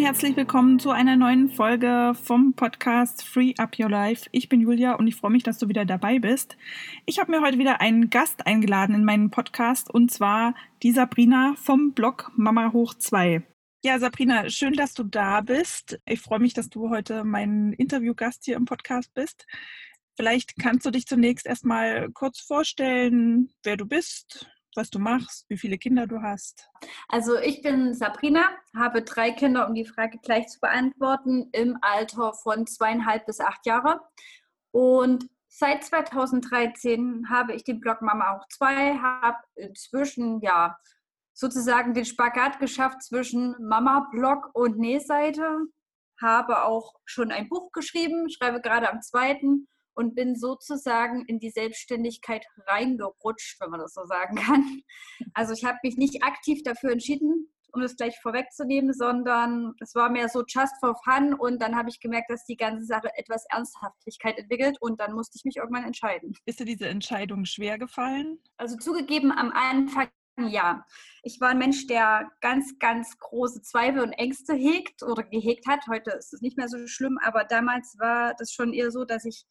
herzlich willkommen zu einer neuen Folge vom Podcast Free Up Your Life. Ich bin Julia und ich freue mich, dass du wieder dabei bist. Ich habe mir heute wieder einen Gast eingeladen in meinen Podcast und zwar die Sabrina vom Blog Mama Hoch 2. Ja, Sabrina, schön, dass du da bist. Ich freue mich, dass du heute mein Interviewgast hier im Podcast bist. Vielleicht kannst du dich zunächst erstmal kurz vorstellen, wer du bist, was du machst, wie viele Kinder du hast. Also ich bin Sabrina, habe drei Kinder, um die Frage gleich zu beantworten, im Alter von zweieinhalb bis acht Jahre. Und seit 2013 habe ich den Blog Mama auch zwei, habe inzwischen ja sozusagen den Spagat geschafft zwischen Mama-Blog und Nähseite, habe auch schon ein Buch geschrieben, schreibe gerade am zweiten und bin sozusagen in die Selbstständigkeit reingerutscht, wenn man das so sagen kann. Also ich habe mich nicht aktiv dafür entschieden, um das gleich vorwegzunehmen, sondern es war mehr so just for fun und dann habe ich gemerkt, dass die ganze Sache etwas Ernsthaftigkeit entwickelt und dann musste ich mich irgendwann entscheiden. Ist dir diese Entscheidung schwer gefallen? Also zugegeben am Anfang ja. Ich war ein Mensch, der ganz, ganz große Zweifel und Ängste hegt oder gehegt hat. Heute ist es nicht mehr so schlimm, aber damals war das schon eher so, dass ich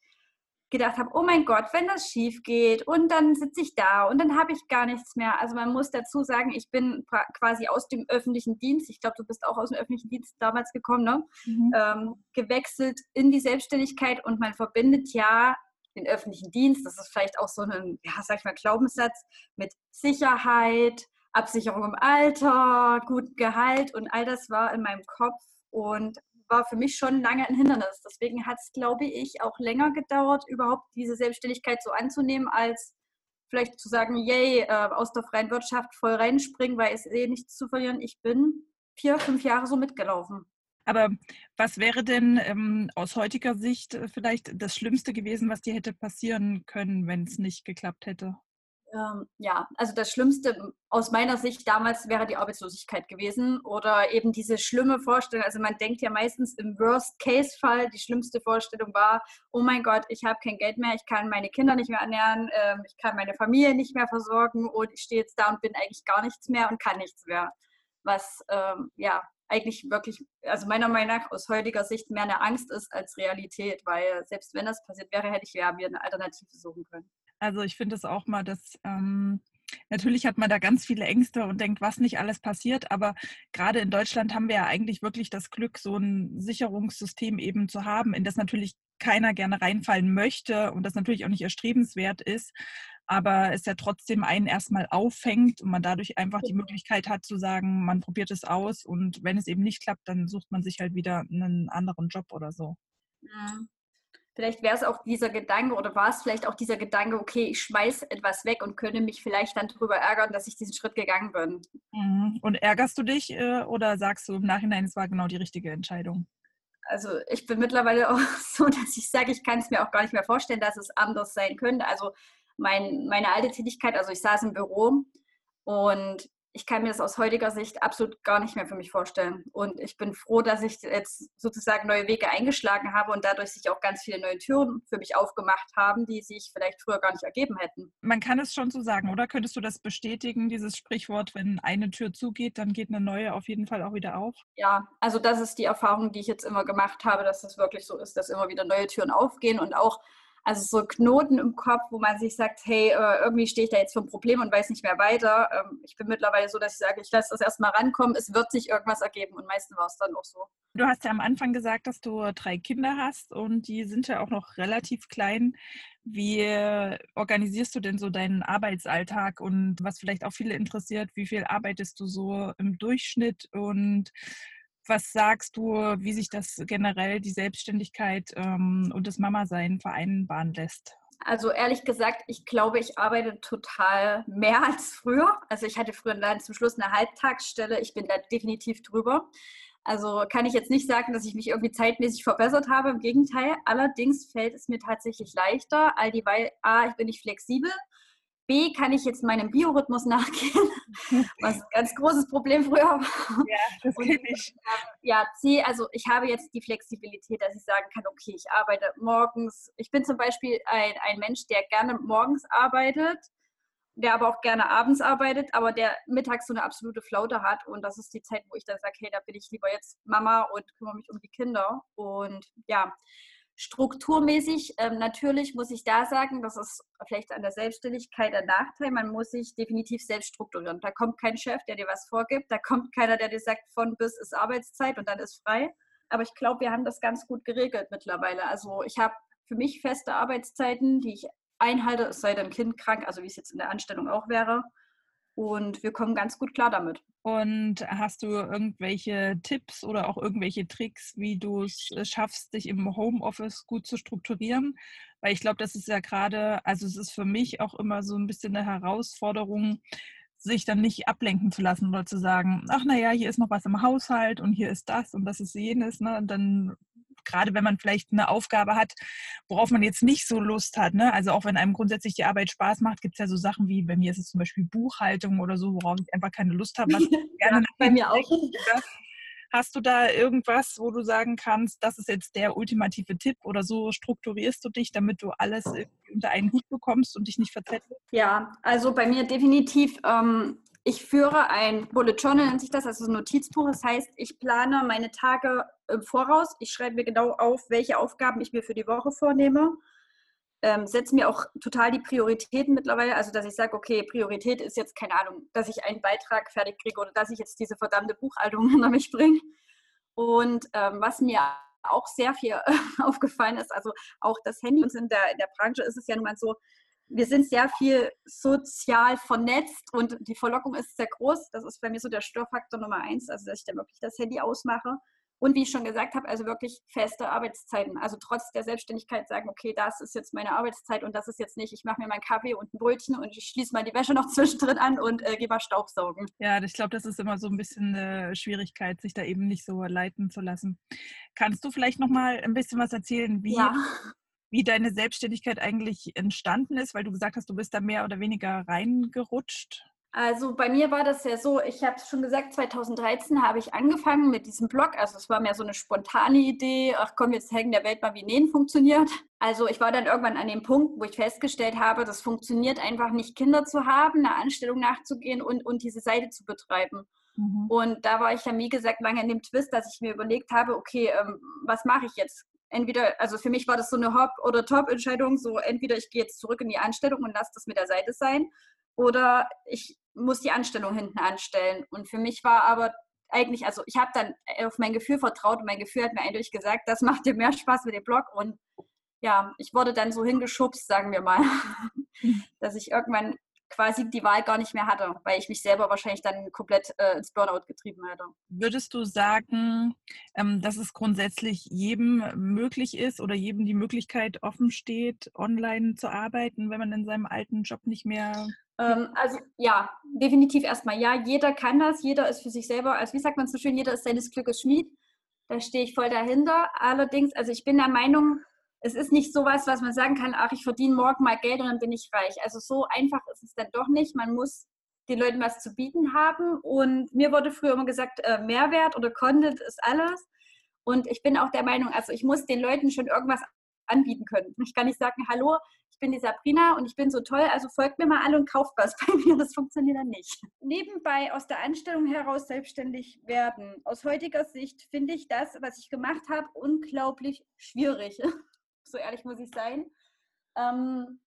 gedacht habe, oh mein Gott, wenn das schief geht und dann sitze ich da und dann habe ich gar nichts mehr. Also man muss dazu sagen, ich bin quasi aus dem öffentlichen Dienst, ich glaube, du bist auch aus dem öffentlichen Dienst damals gekommen, ne? Mhm. Ähm, gewechselt in die Selbstständigkeit und man verbindet ja den öffentlichen Dienst, das ist vielleicht auch so ein, ja, sag ich mal, Glaubenssatz mit Sicherheit, Absicherung im Alter, gutem Gehalt und all das war in meinem Kopf und war für mich schon lange ein Hindernis. Deswegen hat es, glaube ich, auch länger gedauert, überhaupt diese Selbstständigkeit so anzunehmen, als vielleicht zu sagen, yay, äh, aus der freien Wirtschaft voll reinspringen, weil es eh nichts zu verlieren. Ich bin vier, fünf Jahre so mitgelaufen. Aber was wäre denn ähm, aus heutiger Sicht äh, vielleicht das Schlimmste gewesen, was dir hätte passieren können, wenn es nicht geklappt hätte? Ähm, ja, also das Schlimmste aus meiner Sicht damals wäre die Arbeitslosigkeit gewesen oder eben diese schlimme Vorstellung. Also man denkt ja meistens im Worst-Case-Fall, die schlimmste Vorstellung war, oh mein Gott, ich habe kein Geld mehr, ich kann meine Kinder nicht mehr ernähren, ähm, ich kann meine Familie nicht mehr versorgen und ich stehe jetzt da und bin eigentlich gar nichts mehr und kann nichts mehr. Was ähm, ja eigentlich wirklich, also meiner Meinung nach aus heutiger Sicht mehr eine Angst ist als Realität, weil selbst wenn das passiert wäre, hätte ich ja mir eine Alternative suchen können. Also ich finde es auch mal, dass ähm, natürlich hat man da ganz viele Ängste und denkt, was nicht alles passiert, aber gerade in Deutschland haben wir ja eigentlich wirklich das Glück, so ein Sicherungssystem eben zu haben, in das natürlich keiner gerne reinfallen möchte und das natürlich auch nicht erstrebenswert ist, aber es ja trotzdem einen erstmal auffängt und man dadurch einfach die Möglichkeit hat zu sagen, man probiert es aus und wenn es eben nicht klappt, dann sucht man sich halt wieder einen anderen Job oder so. Mhm. Vielleicht wäre es auch dieser Gedanke oder war es vielleicht auch dieser Gedanke, okay, ich schmeiße etwas weg und könnte mich vielleicht dann darüber ärgern, dass ich diesen Schritt gegangen bin. Mhm. Und ärgerst du dich äh, oder sagst du im Nachhinein, es war genau die richtige Entscheidung? Also ich bin mittlerweile auch so, dass ich sage, ich kann es mir auch gar nicht mehr vorstellen, dass es anders sein könnte. Also mein, meine alte Tätigkeit, also ich saß im Büro und ich kann mir das aus heutiger Sicht absolut gar nicht mehr für mich vorstellen. Und ich bin froh, dass ich jetzt sozusagen neue Wege eingeschlagen habe und dadurch sich auch ganz viele neue Türen für mich aufgemacht haben, die sich vielleicht früher gar nicht ergeben hätten. Man kann es schon so sagen, oder? Könntest du das bestätigen, dieses Sprichwort, wenn eine Tür zugeht, dann geht eine neue auf jeden Fall auch wieder auf? Ja, also das ist die Erfahrung, die ich jetzt immer gemacht habe, dass es wirklich so ist, dass immer wieder neue Türen aufgehen und auch also so Knoten im Kopf, wo man sich sagt, hey, äh, irgendwie stehe ich da jetzt vor einem Problem und weiß nicht mehr weiter. Ähm, ich bin mittlerweile so, dass ich sage, ich lasse das erstmal rankommen, es wird sich irgendwas ergeben und meistens war es dann auch so. Du hast ja am Anfang gesagt, dass du drei Kinder hast und die sind ja auch noch relativ klein. Wie organisierst du denn so deinen Arbeitsalltag und was vielleicht auch viele interessiert, wie viel arbeitest du so im Durchschnitt und was sagst du, wie sich das generell die Selbstständigkeit ähm, und das Mama-Sein vereinbaren lässt? Also ehrlich gesagt, ich glaube, ich arbeite total mehr als früher. Also ich hatte früher dann zum Schluss eine Halbtagsstelle. Ich bin da definitiv drüber. Also kann ich jetzt nicht sagen, dass ich mich irgendwie zeitmäßig verbessert habe. Im Gegenteil. Allerdings fällt es mir tatsächlich leichter, all die, weil A, ich bin nicht flexibel B, kann ich jetzt meinem Biorhythmus nachgehen, was ein ganz großes Problem früher war. Ja, das kenne ich. Ja, C, also ich habe jetzt die Flexibilität, dass ich sagen kann, okay, ich arbeite morgens. Ich bin zum Beispiel ein, ein Mensch, der gerne morgens arbeitet, der aber auch gerne abends arbeitet, aber der mittags so eine absolute Flaute hat. Und das ist die Zeit, wo ich dann sage, hey, da bin ich lieber jetzt Mama und kümmere mich um die Kinder. Und ja, strukturmäßig, ähm, natürlich muss ich da sagen, das ist vielleicht an der Selbstständigkeit ein Nachteil, man muss sich definitiv selbst strukturieren. Da kommt kein Chef, der dir was vorgibt, da kommt keiner, der dir sagt, von bis ist Arbeitszeit und dann ist frei. Aber ich glaube, wir haben das ganz gut geregelt mittlerweile. Also ich habe für mich feste Arbeitszeiten, die ich einhalte, es sei denn Kind krank, also wie es jetzt in der Anstellung auch wäre. Und wir kommen ganz gut klar damit. Und hast du irgendwelche Tipps oder auch irgendwelche Tricks, wie du es äh, schaffst, dich im Homeoffice gut zu strukturieren? Weil ich glaube, das ist ja gerade, also es ist für mich auch immer so ein bisschen eine Herausforderung, sich dann nicht ablenken zu lassen oder zu sagen, ach naja, hier ist noch was im Haushalt und hier ist das und das ist jenes. Ne? Und dann gerade wenn man vielleicht eine Aufgabe hat, worauf man jetzt nicht so Lust hat. Ne? Also auch wenn einem grundsätzlich die Arbeit Spaß macht, gibt es ja so Sachen wie, bei mir ist es zum Beispiel Buchhaltung oder so, worauf ich einfach keine Lust habe. ja, bei mir auch. Hast du da irgendwas, wo du sagen kannst, das ist jetzt der ultimative Tipp oder so strukturierst du dich, damit du alles unter einen Hut bekommst und dich nicht verzettelst? Ja, also bei mir definitiv ähm, ich führe ein Bullet Journal, nennt sich das, also ein Notizbuch. Das heißt, ich plane meine Tage im Voraus. Ich schreibe mir genau auf, welche Aufgaben ich mir für die Woche vornehme. Ähm, setze mir auch total die Prioritäten mittlerweile. Also, dass ich sage, okay, Priorität ist jetzt, keine Ahnung, dass ich einen Beitrag fertig kriege oder dass ich jetzt diese verdammte Buchhaltung hinter mich bringe. Und ähm, was mir auch sehr viel aufgefallen ist, also auch das Handy, uns in der, in der Branche ist es ja nun mal so, wir sind sehr viel sozial vernetzt und die Verlockung ist sehr groß. Das ist bei mir so der Störfaktor Nummer eins, also dass ich dann wirklich das Handy ausmache. Und wie ich schon gesagt habe, also wirklich feste Arbeitszeiten. Also trotz der Selbstständigkeit sagen, okay, das ist jetzt meine Arbeitszeit und das ist jetzt nicht, ich mache mir meinen Kaffee und ein Brötchen und ich schließe mal die Wäsche noch zwischendrin an und äh, gehe mal Staubsaugen. Ja, ich glaube, das ist immer so ein bisschen eine Schwierigkeit, sich da eben nicht so leiten zu lassen. Kannst du vielleicht noch mal ein bisschen was erzählen, wie ja wie deine Selbstständigkeit eigentlich entstanden ist, weil du gesagt hast, du bist da mehr oder weniger reingerutscht. Also bei mir war das ja so, ich habe es schon gesagt, 2013 habe ich angefangen mit diesem Blog. Also es war mehr so eine spontane Idee, ach komm, jetzt hängen der Welt mal, wie Nähen funktioniert. Also ich war dann irgendwann an dem Punkt, wo ich festgestellt habe, das funktioniert einfach nicht, Kinder zu haben, einer Anstellung nachzugehen und, und diese Seite zu betreiben. Mhm. Und da war ich ja, wie gesagt, lange in dem Twist, dass ich mir überlegt habe, okay, ähm, was mache ich jetzt? Entweder, also für mich war das so eine Hop- oder Top-Entscheidung, so entweder ich gehe jetzt zurück in die Anstellung und lasse das mit der Seite sein oder ich muss die Anstellung hinten anstellen. Und für mich war aber eigentlich, also ich habe dann auf mein Gefühl vertraut und mein Gefühl hat mir eindeutig gesagt, das macht dir mehr Spaß mit dem Blog und ja, ich wurde dann so hingeschubst, sagen wir mal, dass ich irgendwann quasi die Wahl gar nicht mehr hatte, weil ich mich selber wahrscheinlich dann komplett äh, ins Burnout getrieben hätte. Würdest du sagen, ähm, dass es grundsätzlich jedem möglich ist oder jedem die Möglichkeit offen steht, online zu arbeiten, wenn man in seinem alten Job nicht mehr ähm, also ja, definitiv erstmal ja. Jeder kann das, jeder ist für sich selber, also wie sagt man so schön, jeder ist seines Glückes Schmied. Da stehe ich voll dahinter. Allerdings, also ich bin der Meinung, es ist nicht so was, was man sagen kann, ach, ich verdiene morgen mal Geld und dann bin ich reich. Also so einfach ist es dann doch nicht. Man muss den Leuten was zu bieten haben. Und mir wurde früher immer gesagt, äh, Mehrwert oder Content ist alles. Und ich bin auch der Meinung, also ich muss den Leuten schon irgendwas anbieten können. Ich kann nicht sagen, hallo, ich bin die Sabrina und ich bin so toll, also folgt mir mal alle und kauft was bei mir. Das funktioniert dann nicht. Nebenbei aus der Anstellung heraus selbstständig werden. Aus heutiger Sicht finde ich das, was ich gemacht habe, unglaublich schwierig. so ehrlich muss ich sein. Ähm,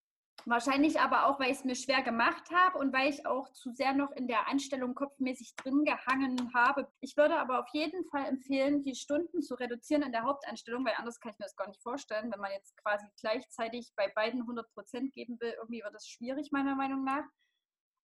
wahrscheinlich aber auch, weil ich es mir schwer gemacht habe und weil ich auch zu sehr noch in der Anstellung kopfmäßig drin gehangen habe. Ich würde aber auf jeden Fall empfehlen, die Stunden zu reduzieren in der Hauptanstellung, weil anders kann ich mir das gar nicht vorstellen. Wenn man jetzt quasi gleichzeitig bei beiden 100 Prozent geben will, irgendwie wird das schwierig, meiner Meinung nach.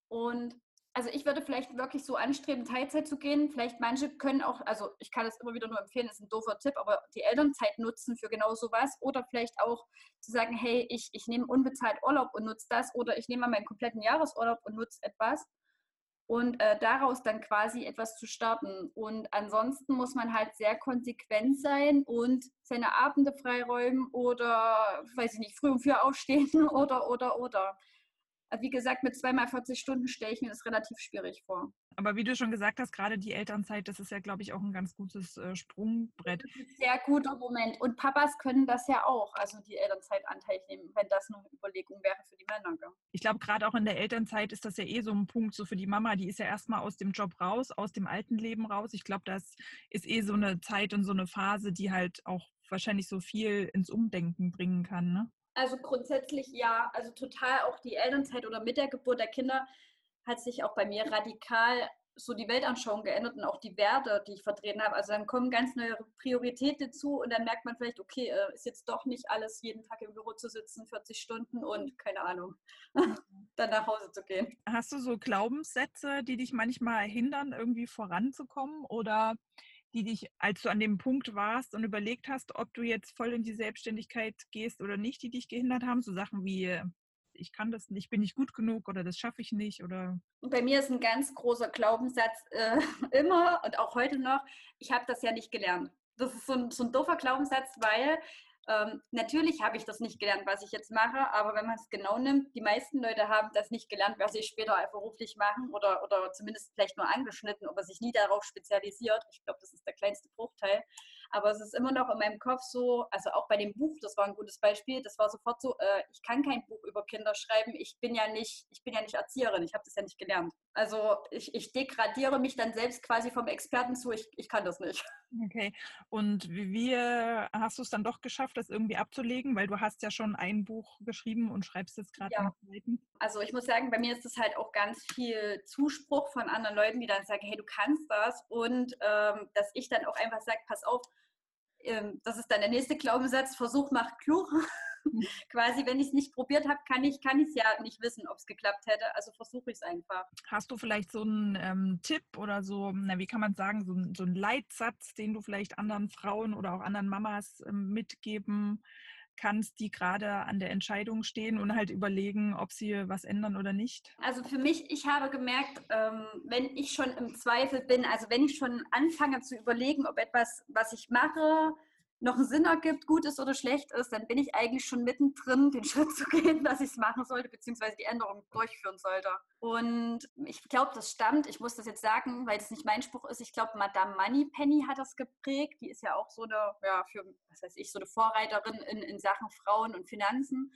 Und also ich würde vielleicht wirklich so anstreben, Teilzeit zu gehen. Vielleicht manche können auch, also ich kann es immer wieder nur empfehlen, ist ein doofer Tipp, aber die Elternzeit nutzen für genau sowas. Oder vielleicht auch zu sagen, hey, ich, ich nehme unbezahlt Urlaub und nutze das. Oder ich nehme mal meinen kompletten Jahresurlaub und nutze etwas. Und äh, daraus dann quasi etwas zu starten. Und ansonsten muss man halt sehr konsequent sein und seine Abende freiräumen oder, weiß ich nicht, früh um vier aufstehen oder, oder, oder. Also wie gesagt, mit zweimal 40 Stunden stelle ich mir das relativ schwierig vor. Aber wie du schon gesagt hast, gerade die Elternzeit, das ist ja, glaube ich, auch ein ganz gutes äh, Sprungbrett. Sehr guter Moment. Und Papas können das ja auch, also die Elternzeitanteil nehmen, wenn das noch eine Überlegung wäre für die Männer. Gell? Ich glaube, gerade auch in der Elternzeit ist das ja eh so ein Punkt, so für die Mama, die ist ja erstmal aus dem Job raus, aus dem alten Leben raus. Ich glaube, das ist eh so eine Zeit und so eine Phase, die halt auch wahrscheinlich so viel ins Umdenken bringen kann. Ne? Also grundsätzlich ja, also total auch die Elternzeit oder mit der Geburt der Kinder hat sich auch bei mir radikal so die Weltanschauung geändert und auch die Werte, die ich vertreten habe. Also dann kommen ganz neue Prioritäten zu und dann merkt man vielleicht, okay, äh, ist jetzt doch nicht alles jeden Tag im Büro zu sitzen, 40 Stunden und keine Ahnung, dann nach Hause zu gehen. Hast du so Glaubenssätze, die dich manchmal hindern, irgendwie voranzukommen oder die dich, als du an dem Punkt warst und überlegt hast, ob du jetzt voll in die Selbstständigkeit gehst oder nicht, die dich gehindert haben? So Sachen wie, ich kann das nicht, bin nicht gut genug oder das schaffe ich nicht oder? Bei mir ist ein ganz großer Glaubenssatz äh, immer und auch heute noch, ich habe das ja nicht gelernt. Das ist so ein, so ein doofer Glaubenssatz, weil ähm, natürlich habe ich das nicht gelernt, was ich jetzt mache, aber wenn man es genau nimmt, die meisten Leute haben das nicht gelernt, was sie später beruflich machen oder, oder zumindest vielleicht nur angeschnitten, aber sich nie darauf spezialisiert. Ich glaube, das ist der kleinste Bruchteil. Aber es ist immer noch in meinem Kopf so, also auch bei dem Buch, das war ein gutes Beispiel, das war sofort so, äh, ich kann kein Buch über Kinder schreiben, ich bin ja nicht, ich bin ja nicht Erzieherin, ich habe das ja nicht gelernt. Also ich, ich degradiere mich dann selbst quasi vom Experten zu, ich, ich kann das nicht. Okay. Und wie, wie hast du es dann doch geschafft, das irgendwie abzulegen? Weil du hast ja schon ein Buch geschrieben und schreibst jetzt gerade ja. Also ich muss sagen, bei mir ist es halt auch ganz viel Zuspruch von anderen Leuten, die dann sagen, hey, du kannst das. Und ähm, dass ich dann auch einfach sage, pass auf, ähm, das ist dann der nächste Glaubenssatz, Versuch macht klug. quasi, wenn ich es nicht probiert habe, kann ich kann es ja nicht wissen, ob es geklappt hätte. Also versuche ich es einfach. Hast du vielleicht so einen ähm, Tipp oder so, na, wie kann man sagen, so, so einen Leitsatz, den du vielleicht anderen Frauen oder auch anderen Mamas ähm, mitgeben kannst, die gerade an der Entscheidung stehen und halt überlegen, ob sie was ändern oder nicht? Also für mich, ich habe gemerkt, ähm, wenn ich schon im Zweifel bin, also wenn ich schon anfange zu überlegen, ob etwas, was ich mache, noch einen Sinn ergibt, gut ist oder schlecht ist, dann bin ich eigentlich schon mittendrin, den Schritt zu gehen, dass ich es machen sollte, beziehungsweise die Änderung durchführen sollte. Und ich glaube, das stammt, ich muss das jetzt sagen, weil das nicht mein Spruch ist, ich glaube, Madame Moneypenny hat das geprägt. Die ist ja auch so eine, ja, für, was weiß ich, so eine Vorreiterin in, in Sachen Frauen und Finanzen.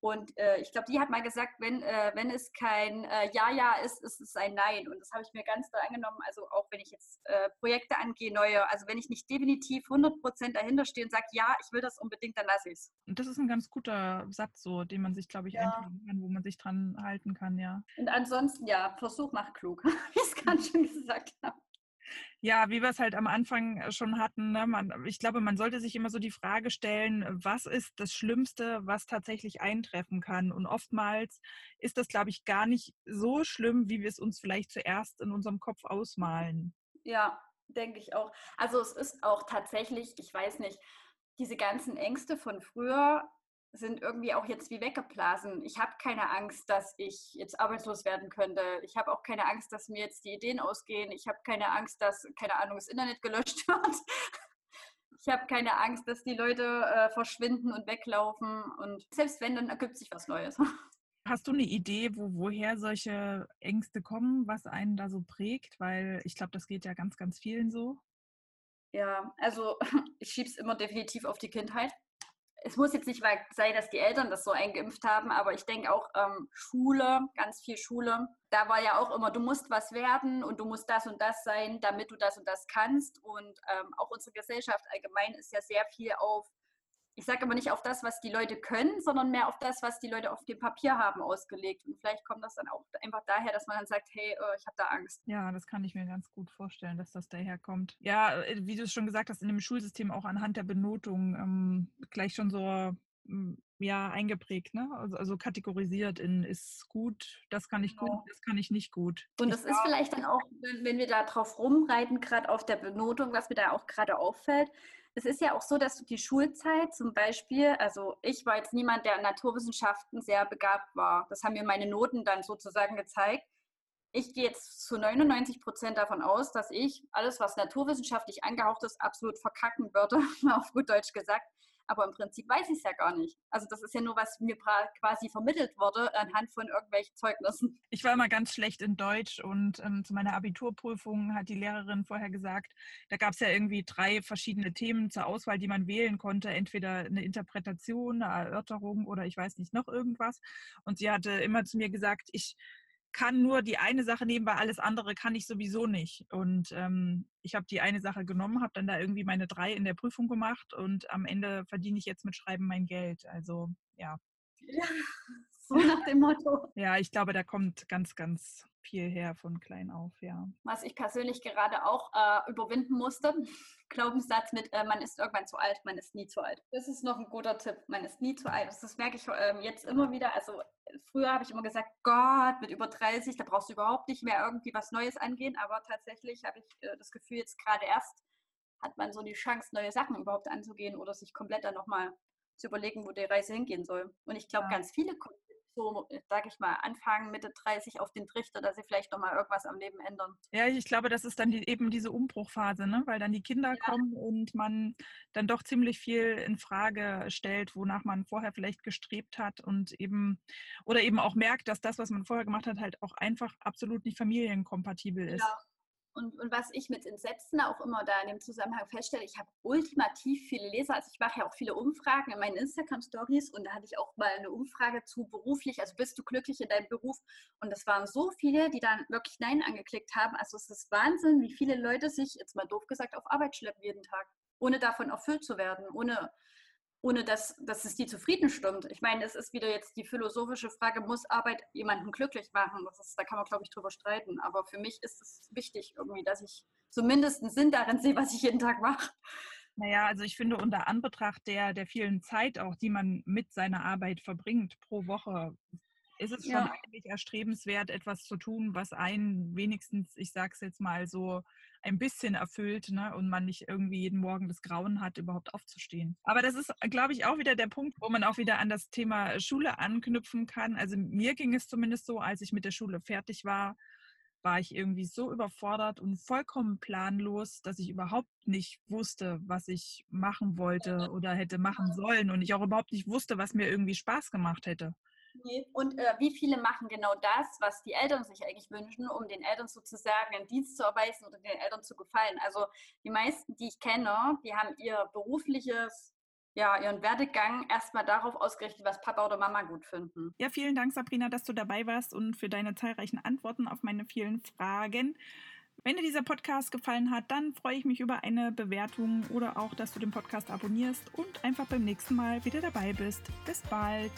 Und äh, ich glaube, die hat mal gesagt, wenn, äh, wenn es kein äh, Ja, Ja ist, ist es ein Nein. Und das habe ich mir ganz doll angenommen. Also auch wenn ich jetzt äh, Projekte angehe, neue, also wenn ich nicht definitiv 100 Prozent dahinter stehe und sage, ja, ich will das unbedingt, dann lasse ich es. Und das ist ein ganz guter Satz, so, den man sich, glaube ich, ja. kann, wo man sich dran halten kann, ja. Und ansonsten, ja, Versuch macht klug, wie ich es gerade schon gesagt habe. Ja, wie wir es halt am Anfang äh, schon hatten, ne? man, ich glaube, man sollte sich immer so die Frage stellen, was ist das Schlimmste, was tatsächlich eintreffen kann? Und oftmals ist das, glaube ich, gar nicht so schlimm, wie wir es uns vielleicht zuerst in unserem Kopf ausmalen. Ja, denke ich auch. Also es ist auch tatsächlich, ich weiß nicht, diese ganzen Ängste von früher, sind irgendwie auch jetzt wie weggeblasen. Ich habe keine Angst, dass ich jetzt arbeitslos werden könnte. Ich habe auch keine Angst, dass mir jetzt die Ideen ausgehen. Ich habe keine Angst, dass, keine Ahnung, das Internet gelöscht wird. Ich habe keine Angst, dass die Leute äh, verschwinden und weglaufen. Und selbst wenn, dann ergibt sich was Neues. Hast du eine Idee, wo, woher solche Ängste kommen, was einen da so prägt? Weil ich glaube, das geht ja ganz, ganz vielen so. Ja, also ich schiebe es immer definitiv auf die Kindheit es muss jetzt nicht sein, dass die Eltern das so eingeimpft haben, aber ich denke auch ähm, Schule, ganz viel Schule. Da war ja auch immer, du musst was werden und du musst das und das sein, damit du das und das kannst. Und ähm, auch unsere Gesellschaft allgemein ist ja sehr viel auf ich sage aber nicht auf das, was die Leute können, sondern mehr auf das, was die Leute auf dem Papier haben, ausgelegt. Und vielleicht kommt das dann auch einfach daher, dass man dann sagt, hey, äh, ich habe da Angst. Ja, das kann ich mir ganz gut vorstellen, dass das daher kommt. Ja, äh, wie du es schon gesagt hast, in dem Schulsystem auch anhand der Benotung ähm, gleich schon so hm, ja, eingeprägt, ne? Also, also, kategorisiert in ist gut, das kann ich genau. gut, das kann ich nicht gut. Und das ich ist vielleicht dann auch, wenn wir da drauf rumreiten, gerade auf der Benotung, was mir da auch gerade auffällt, es ist ja auch so, dass die Schulzeit zum Beispiel, also ich war jetzt niemand, der in Naturwissenschaften sehr begabt war. Das haben mir meine Noten dann sozusagen gezeigt. Ich gehe jetzt zu 99 Prozent davon aus, dass ich alles, was naturwissenschaftlich angehaucht ist, absolut verkacken würde, auf gut Deutsch gesagt. Aber im Prinzip weiß ich es ja gar nicht. Also das ist ja nur, was mir quasi vermittelt wurde anhand von irgendwelchen Zeugnissen. Ich war immer ganz schlecht in Deutsch und ähm, zu meiner Abiturprüfung hat die Lehrerin vorher gesagt, da gab es ja irgendwie drei verschiedene Themen zur Auswahl, die man wählen konnte. Entweder eine Interpretation, eine Erörterung oder ich weiß nicht, noch irgendwas. Und sie hatte immer zu mir gesagt, ich kann nur die eine Sache nehmen, weil alles andere kann ich sowieso nicht. Und ähm, ich habe die eine Sache genommen, habe dann da irgendwie meine drei in der Prüfung gemacht und am Ende verdiene ich jetzt mit Schreiben mein Geld. Also ja. Ja, so nach dem Motto. Ja, ich glaube, da kommt ganz, ganz viel her von klein auf, ja. Was ich persönlich gerade auch äh, überwinden musste, Glaubenssatz mit, äh, man ist irgendwann zu alt, man ist nie zu alt. Das ist noch ein guter Tipp, man ist nie zu alt. Das, merke ich äh, jetzt immer wieder. Also früher habe ich immer gesagt, Gott, mit über 30, da brauchst du überhaupt nicht mehr irgendwie was Neues angehen, aber tatsächlich habe ich äh, das Gefühl, jetzt gerade erst hat man so die Chance, neue Sachen überhaupt anzugehen oder sich komplett dann nochmal zu überlegen, wo die Reise hingehen soll. Und ich glaube, ja. ganz viele kommen so, sage ich mal, Anfang, Mitte 30 auf den Trichter, dass sie vielleicht nochmal irgendwas am Leben ändern. Ja, ich glaube, das ist dann die, eben diese Umbruchphase, ne? weil dann die Kinder ja. kommen und man dann doch ziemlich viel in Frage stellt, wonach man vorher vielleicht gestrebt hat und eben, oder eben auch merkt, dass das, was man vorher gemacht hat, halt auch einfach absolut nicht familienkompatibel ist. Ja. Und, und, was ich mit Entsetzen auch immer da in dem Zusammenhang feststelle, ich habe ultimativ viele Leser. Also ich mache ja auch viele Umfragen in meinen Instagram-Stories und da hatte ich auch mal eine Umfrage zu beruflich, also bist du glücklich in deinem Beruf? Und das waren so viele, die dann wirklich Nein angeklickt haben. Also es ist Wahnsinn, wie viele Leute sich, jetzt mal doof gesagt, auf Arbeit schleppen jeden Tag, ohne davon erfüllt zu werden, ohne ohne dass, dass es die zufrieden stimmt. Ich meine, es ist wieder jetzt die philosophische Frage, muss Arbeit jemanden glücklich machen? Ist, da kann man, glaube ich, drüber streiten. Aber für mich ist es wichtig irgendwie, dass ich zumindest einen Sinn darin sehe, was ich jeden Tag mache. Naja, also ich finde unter Anbetracht der, der vielen Zeit auch, die man mit seiner Arbeit verbringt pro Woche, ist es schon ja. eigentlich erstrebenswert, etwas zu tun, was einen wenigstens, ich sage es jetzt mal so, ein bisschen erfüllt ne? und man nicht irgendwie jeden Morgen das Grauen hat, überhaupt aufzustehen. Aber das ist, glaube ich, auch wieder der Punkt, wo man auch wieder an das Thema Schule anknüpfen kann. Also mir ging es zumindest so, als ich mit der Schule fertig war, war ich irgendwie so überfordert und vollkommen planlos, dass ich überhaupt nicht wusste, was ich machen wollte oder hätte machen sollen und ich auch überhaupt nicht wusste, was mir irgendwie Spaß gemacht hätte. Und äh, wie viele machen genau das, was die Eltern sich eigentlich wünschen, um den Eltern sozusagen einen Dienst zu erweisen oder den Eltern zu gefallen? Also die meisten, die ich kenne, die haben ihr berufliches, ja, ihren Werdegang erstmal darauf ausgerichtet, was Papa oder Mama gut finden. Ja, vielen Dank, Sabrina, dass du dabei warst und für deine zahlreichen Antworten auf meine vielen Fragen. Wenn dir dieser Podcast gefallen hat, dann freue ich mich über eine Bewertung oder auch, dass du den Podcast abonnierst und einfach beim nächsten Mal wieder dabei bist. Bis bald!